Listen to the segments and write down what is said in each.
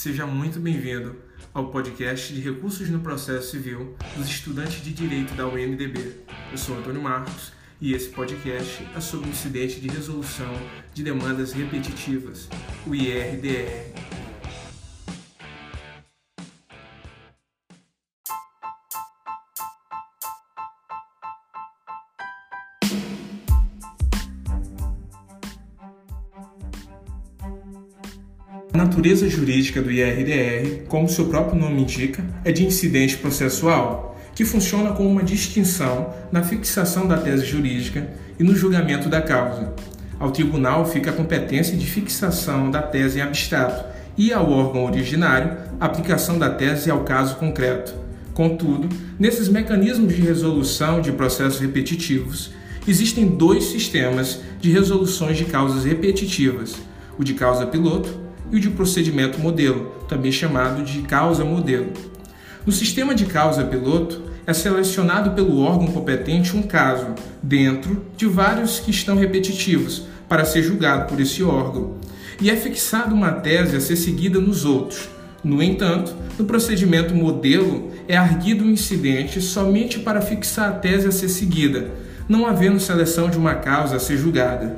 Seja muito bem-vindo ao podcast de Recursos no Processo Civil dos estudantes de Direito da UNDB. Eu sou Antônio Marcos e esse podcast é sobre o incidente de resolução de demandas repetitivas, o IRDR. Natureza jurídica do IRDR, como seu próprio nome indica, é de incidente processual, que funciona como uma distinção na fixação da tese jurídica e no julgamento da causa. Ao tribunal fica a competência de fixação da tese em abstrato e ao órgão originário a aplicação da tese ao caso concreto. Contudo, nesses mecanismos de resolução de processos repetitivos, existem dois sistemas de resoluções de causas repetitivas: o de causa piloto e o de procedimento modelo, também chamado de causa modelo. No sistema de causa piloto, é selecionado pelo órgão competente um caso, dentro de vários que estão repetitivos, para ser julgado por esse órgão, e é fixada uma tese a ser seguida nos outros. No entanto, no procedimento modelo, é arguido um incidente somente para fixar a tese a ser seguida, não havendo seleção de uma causa a ser julgada.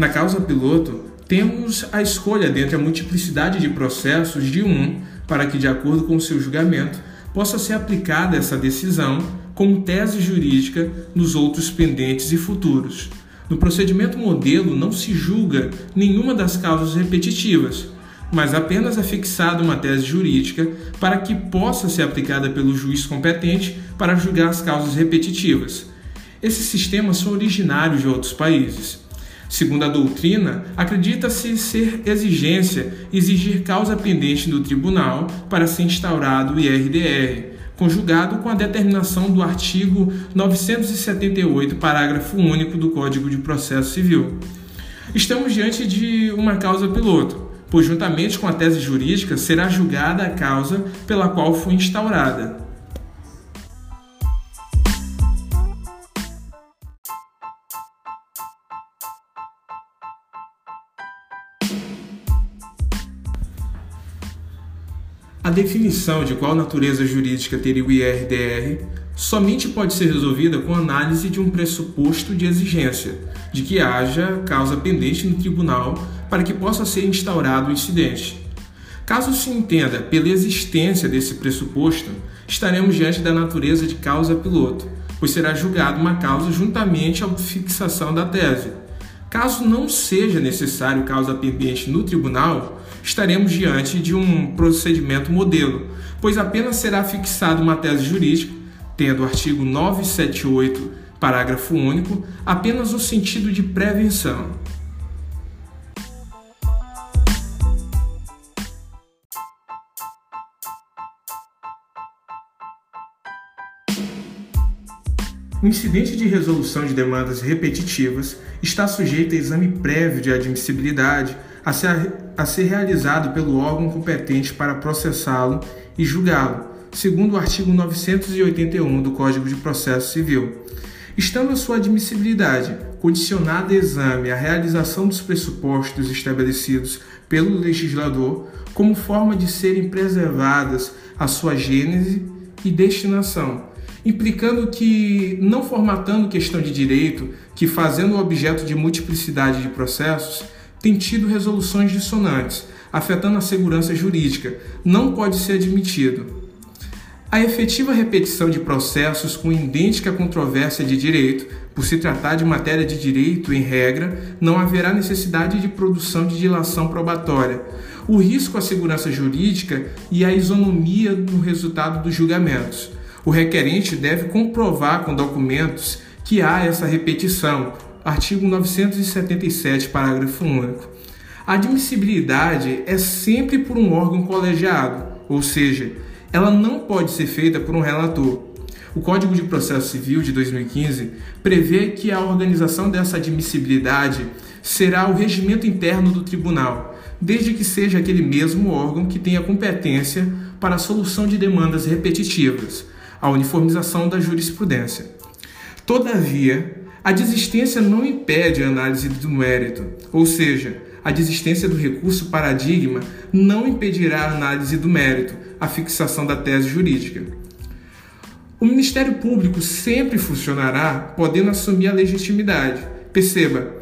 Na causa piloto, temos a escolha dentre a multiplicidade de processos de um para que, de acordo com seu julgamento, possa ser aplicada essa decisão como tese jurídica nos outros pendentes e futuros. No procedimento modelo não se julga nenhuma das causas repetitivas, mas apenas é fixada uma tese jurídica para que possa ser aplicada pelo juiz competente para julgar as causas repetitivas. Esses sistemas são originários de outros países. Segundo a doutrina, acredita-se ser exigência exigir causa pendente do tribunal para ser instaurado o IRDR, conjugado com a determinação do artigo 978, parágrafo único do Código de Processo Civil. Estamos diante de uma causa piloto, pois, juntamente com a tese jurídica, será julgada a causa pela qual foi instaurada. A definição de qual natureza jurídica teria o IRDR somente pode ser resolvida com análise de um pressuposto de exigência, de que haja causa pendente no tribunal para que possa ser instaurado o incidente. Caso se entenda pela existência desse pressuposto, estaremos diante da natureza de causa piloto, pois será julgada uma causa juntamente à fixação da tese. Caso não seja necessário causa pendente no tribunal, estaremos diante de um procedimento modelo, pois apenas será fixada uma tese jurídica, tendo o artigo 978, parágrafo único, apenas no sentido de prevenção. O incidente de resolução de demandas repetitivas está sujeito a exame prévio de admissibilidade a ser, a ser realizado pelo órgão competente para processá-lo e julgá-lo, segundo o artigo 981 do Código de Processo Civil. Estando a sua admissibilidade condicionada a exame à realização dos pressupostos estabelecidos pelo legislador, como forma de serem preservadas a sua gênese e destinação, implicando que, não formatando questão de direito, que fazendo objeto de multiplicidade de processos, tem tido resoluções dissonantes, afetando a segurança jurídica, não pode ser admitido. A efetiva repetição de processos com idêntica controvérsia de direito, por se tratar de matéria de direito, em regra, não haverá necessidade de produção de dilação probatória. O risco à segurança jurídica e à isonomia no resultado dos julgamentos. O requerente deve comprovar com documentos que há essa repetição, artigo 977, parágrafo único. A admissibilidade é sempre por um órgão colegiado, ou seja, ela não pode ser feita por um relator. O Código de Processo Civil de 2015 prevê que a organização dessa admissibilidade será o regimento interno do tribunal, desde que seja aquele mesmo órgão que tenha competência para a solução de demandas repetitivas, a uniformização da jurisprudência. Todavia, a desistência não impede a análise do mérito, ou seja, a desistência do recurso paradigma não impedirá a análise do mérito, a fixação da tese jurídica. O Ministério Público sempre funcionará podendo assumir a legitimidade. Perceba,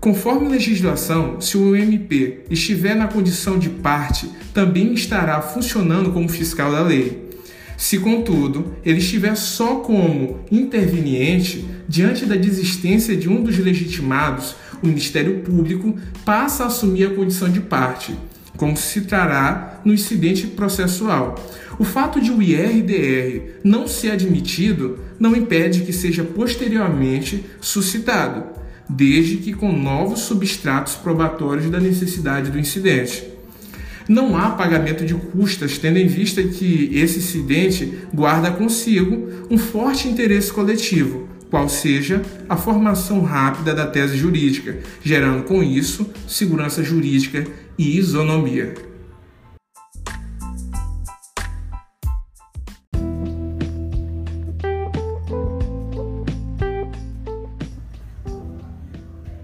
conforme legislação, se o MP estiver na condição de parte, também estará funcionando como fiscal da lei. Se, contudo, ele estiver só como interveniente, diante da desistência de um dos legitimados, o Ministério Público passa a assumir a condição de parte, como se trará no incidente processual. O fato de o IRDR não ser admitido não impede que seja posteriormente suscitado, desde que com novos substratos probatórios da necessidade do incidente. Não há pagamento de custas, tendo em vista que esse incidente guarda consigo um forte interesse coletivo, qual seja a formação rápida da tese jurídica, gerando com isso segurança jurídica e isonomia.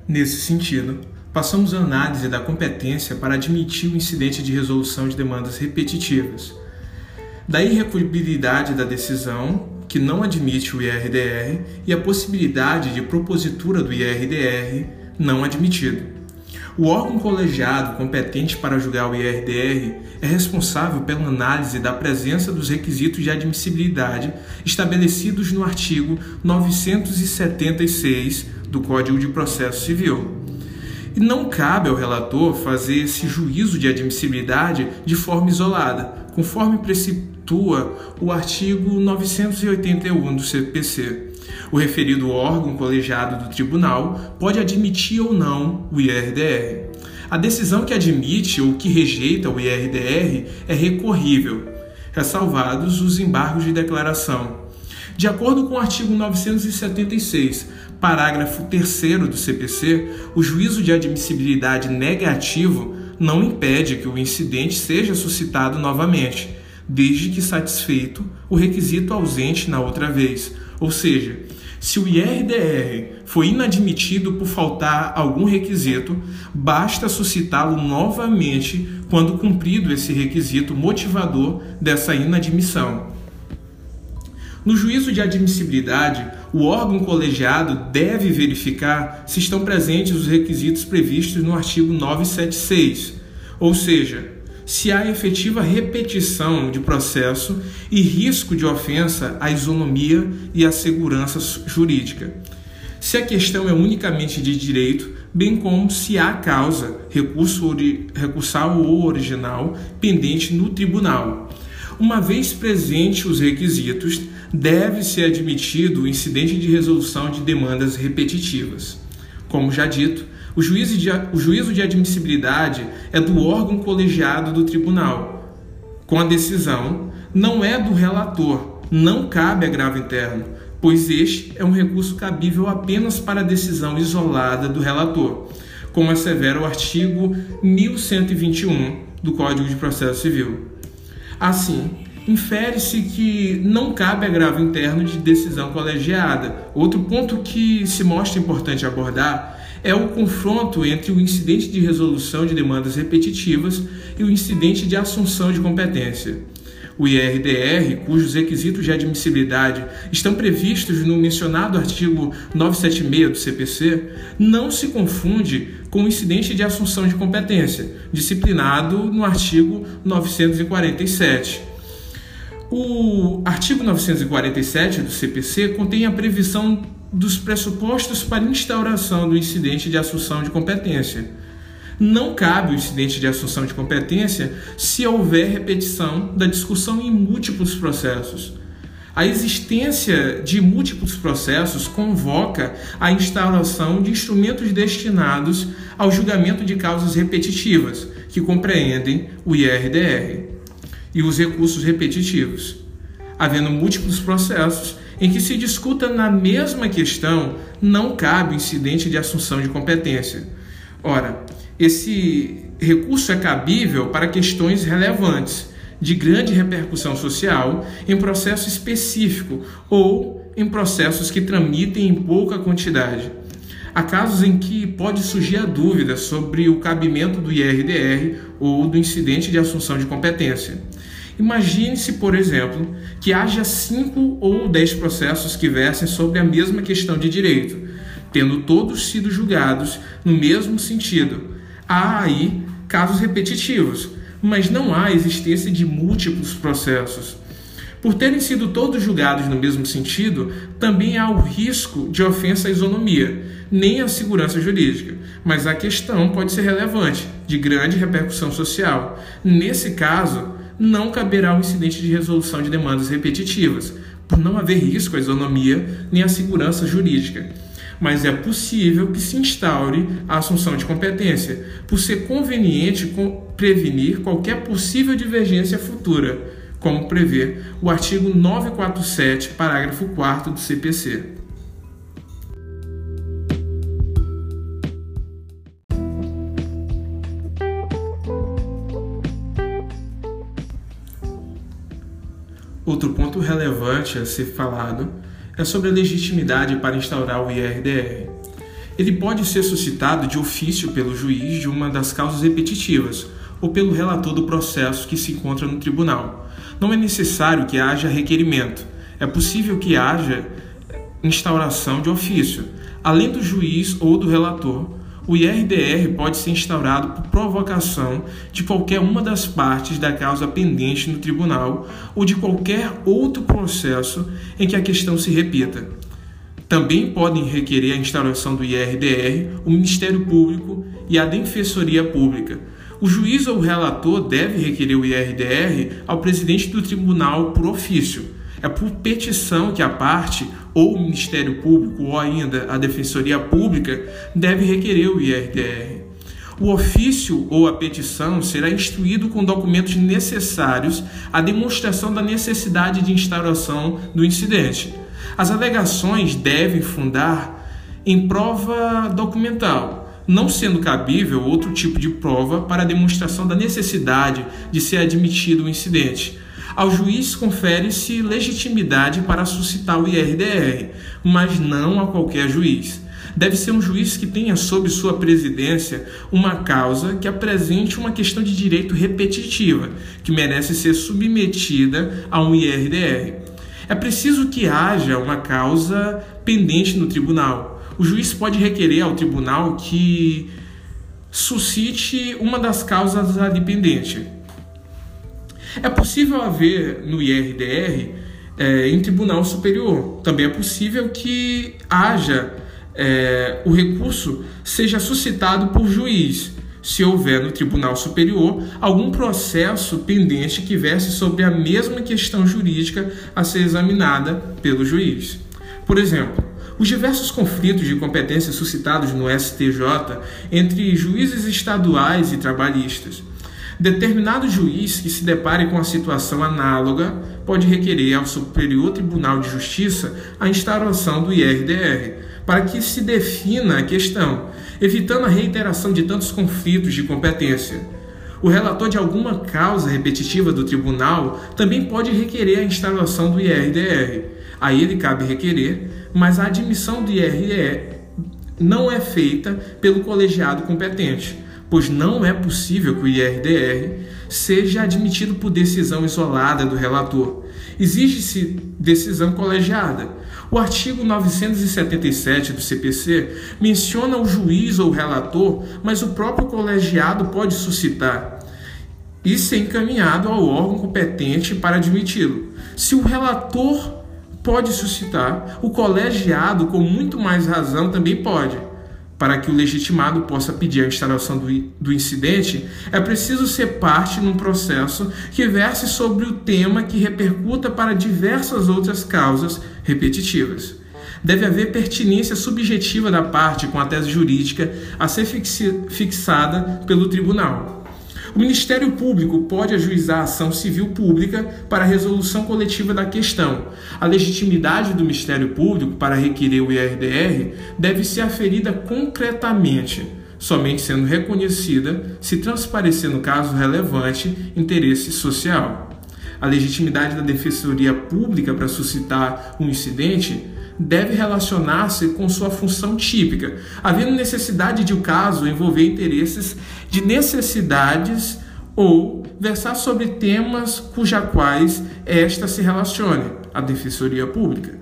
Nesse sentido, passamos a análise da competência para admitir o incidente de resolução de demandas repetitivas, da irrecutibilidade da decisão que não admite o IRDR e a possibilidade de propositura do IRDR não admitido. O órgão colegiado competente para julgar o IRDR é responsável pela análise da presença dos requisitos de admissibilidade estabelecidos no artigo 976 do Código de Processo Civil. E não cabe ao relator fazer esse juízo de admissibilidade de forma isolada, conforme precitua o artigo 981 do CPC. O referido órgão colegiado do tribunal pode admitir ou não o IRDR. A decisão que admite ou que rejeita o IRDR é recorrível, ressalvados os embargos de declaração. De acordo com o artigo 976, parágrafo 3 do CPC, o juízo de admissibilidade negativo não impede que o incidente seja suscitado novamente, desde que satisfeito o requisito ausente na outra vez. Ou seja, se o IRDR foi inadmitido por faltar algum requisito, basta suscitá-lo novamente quando cumprido esse requisito motivador dessa inadmissão. No juízo de admissibilidade, o órgão colegiado deve verificar se estão presentes os requisitos previstos no artigo 976, ou seja, se há efetiva repetição de processo e risco de ofensa à isonomia e à segurança jurídica. Se a questão é unicamente de direito, bem como se há causa, recurso recursal ou original, pendente no tribunal. Uma vez presentes os requisitos, deve ser admitido o incidente de resolução de demandas repetitivas. Como já dito, o juízo, de, o juízo de admissibilidade é do órgão colegiado do tribunal. Com a decisão, não é do relator, não cabe agravo interno, pois este é um recurso cabível apenas para decisão isolada do relator, como assevera o artigo 1121 do Código de Processo Civil. Assim, infere-se que não cabe agravo interno de decisão colegiada. Outro ponto que se mostra importante abordar é o confronto entre o incidente de resolução de demandas repetitivas e o incidente de assunção de competência. O IRDR, cujos requisitos de admissibilidade estão previstos no mencionado artigo 976 do CPC, não se confunde com o incidente de assunção de competência, disciplinado no artigo 947. O artigo 947 do CPC contém a previsão dos pressupostos para instauração do incidente de assunção de competência. Não cabe o incidente de assunção de competência se houver repetição da discussão em múltiplos processos. A existência de múltiplos processos convoca a instauração de instrumentos destinados ao julgamento de causas repetitivas, que compreendem o IRDR e os recursos repetitivos, havendo múltiplos processos em que se discuta na mesma questão, não cabe o incidente de assunção de competência. Ora, esse recurso é cabível para questões relevantes, de grande repercussão social, em processo específico ou em processos que tramitem em pouca quantidade. Há casos em que pode surgir a dúvida sobre o cabimento do IRDR ou do incidente de assunção de competência. Imagine-se, por exemplo, que haja cinco ou dez processos que versem sobre a mesma questão de direito, tendo todos sido julgados no mesmo sentido. Há aí casos repetitivos, mas não há existência de múltiplos processos. Por terem sido todos julgados no mesmo sentido, também há o risco de ofensa à isonomia, nem à segurança jurídica, mas a questão pode ser relevante, de grande repercussão social. Nesse caso, não caberá o incidente de resolução de demandas repetitivas, por não haver risco à isonomia nem à segurança jurídica mas é possível que se instaure a assunção de competência, por ser conveniente prevenir qualquer possível divergência futura, como prevê o artigo 947, parágrafo 4 do CPC. Relevante a ser falado é sobre a legitimidade para instaurar o IRDR. Ele pode ser suscitado de ofício pelo juiz de uma das causas repetitivas ou pelo relator do processo que se encontra no tribunal. Não é necessário que haja requerimento. É possível que haja instauração de ofício, além do juiz ou do relator, o IRDR pode ser instaurado por provocação de qualquer uma das partes da causa pendente no tribunal ou de qualquer outro processo em que a questão se repita. Também podem requerer a instauração do IRDR o Ministério Público e a Defensoria Pública. O juiz ou relator deve requerer o IRDR ao presidente do tribunal por ofício é por petição que a parte, ou o Ministério Público, ou ainda a Defensoria Pública, deve requerer o IRDR. O ofício ou a petição será instruído com documentos necessários à demonstração da necessidade de instauração do incidente. As alegações devem fundar em prova documental, não sendo cabível outro tipo de prova para a demonstração da necessidade de ser admitido o incidente ao juiz confere-se legitimidade para suscitar o IRDR, mas não a qualquer juiz. Deve ser um juiz que tenha sob sua presidência uma causa que apresente uma questão de direito repetitiva, que merece ser submetida a um IRDR. É preciso que haja uma causa pendente no tribunal. O juiz pode requerer ao tribunal que suscite uma das causas ali pendente. É possível haver no IRDR é, em tribunal superior. Também é possível que haja é, o recurso seja suscitado por juiz, se houver no Tribunal Superior algum processo pendente que verse sobre a mesma questão jurídica a ser examinada pelo juiz. Por exemplo, os diversos conflitos de competência suscitados no STJ entre juízes estaduais e trabalhistas Determinado juiz que se depare com a situação análoga pode requerer ao Superior Tribunal de Justiça a instauração do IRDR, para que se defina a questão, evitando a reiteração de tantos conflitos de competência. O relator de alguma causa repetitiva do tribunal também pode requerer a instauração do IRDR. A ele cabe requerer, mas a admissão do IRDR não é feita pelo colegiado competente pois não é possível que o IRDR seja admitido por decisão isolada do relator. Exige-se decisão colegiada. O artigo 977 do CPC menciona o juiz ou relator, mas o próprio colegiado pode suscitar e ser encaminhado ao órgão competente para admiti-lo. Se o relator pode suscitar, o colegiado, com muito mais razão, também pode. Para que o legitimado possa pedir a instalação do, do incidente, é preciso ser parte num processo que verse sobre o tema que repercuta para diversas outras causas repetitivas. Deve haver pertinência subjetiva da parte com a tese jurídica a ser fixada pelo tribunal. O Ministério Público pode ajuizar ação civil pública para resolução coletiva da questão. A legitimidade do Ministério Público para requerer o IRDR deve ser aferida concretamente somente sendo reconhecida se transparecer no caso relevante interesse social. A legitimidade da defensoria pública para suscitar um incidente deve relacionar-se com sua função típica, havendo necessidade de o caso envolver interesses de necessidades ou versar sobre temas cuja quais esta se relacione, a defensoria pública.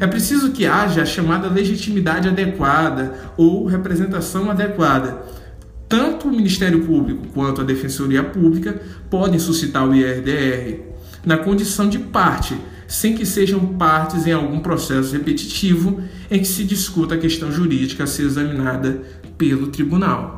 É preciso que haja a chamada legitimidade adequada ou representação adequada. Tanto o Ministério Público quanto a Defensoria Pública podem suscitar o IRDR na condição de parte, sem que sejam partes em algum processo repetitivo em que se discuta a questão jurídica a ser examinada pelo tribunal.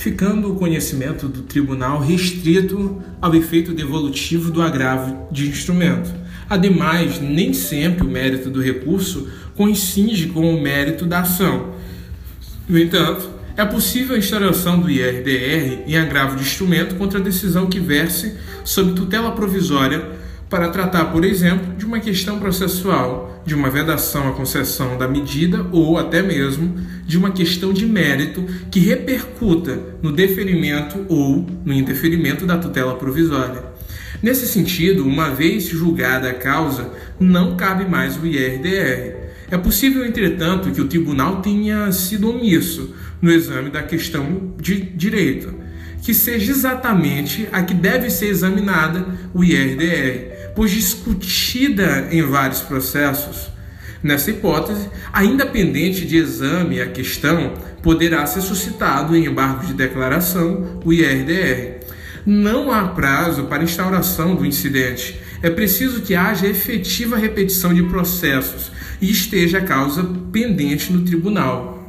ficando o conhecimento do tribunal restrito ao efeito devolutivo do agravo de instrumento. Ademais, nem sempre o mérito do recurso coincide com o mérito da ação. No entanto, é possível a instauração do IRDR em agravo de instrumento contra a decisão que verse sob tutela provisória para tratar, por exemplo, de uma questão processual, de uma vedação à concessão da medida ou até mesmo de uma questão de mérito que repercuta no deferimento ou no indeferimento da tutela provisória. Nesse sentido, uma vez julgada a causa, não cabe mais o IRDR. É possível, entretanto, que o tribunal tenha sido omisso no exame da questão de direito, que seja exatamente a que deve ser examinada o IRDR, pois discutida em vários processos. Nessa hipótese, ainda pendente de exame a questão, poderá ser suscitado em embargo de declaração o IRDR. Não há prazo para instauração do incidente. É preciso que haja efetiva repetição de processos e esteja a causa pendente no tribunal.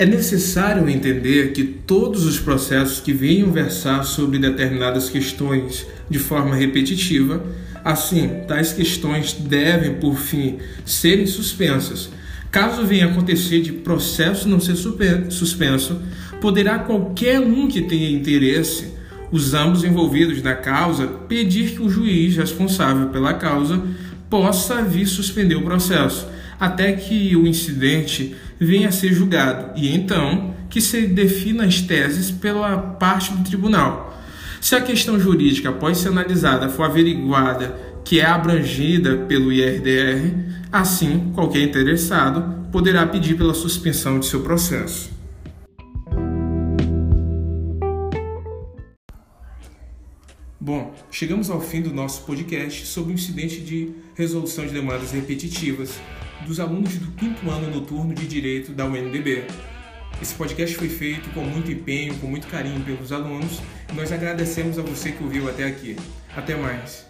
É necessário entender que todos os processos que venham versar sobre determinadas questões de forma repetitiva, assim, tais questões devem, por fim, serem suspensas. Caso venha acontecer de processo não ser suspenso, poderá qualquer um que tenha interesse, os ambos envolvidos na causa, pedir que o juiz responsável pela causa possa vir suspender o processo até que o incidente venha a ser julgado e então que se defina as teses pela parte do tribunal. Se a questão jurídica, após ser analisada, for averiguada que é abrangida pelo IRDR, assim qualquer interessado poderá pedir pela suspensão de seu processo. Bom, chegamos ao fim do nosso podcast sobre o incidente de resolução de demandas repetitivas dos alunos do quinto ano noturno de Direito da UNDB. Esse podcast foi feito com muito empenho, com muito carinho pelos alunos nós agradecemos a você que ouviu até aqui. Até mais!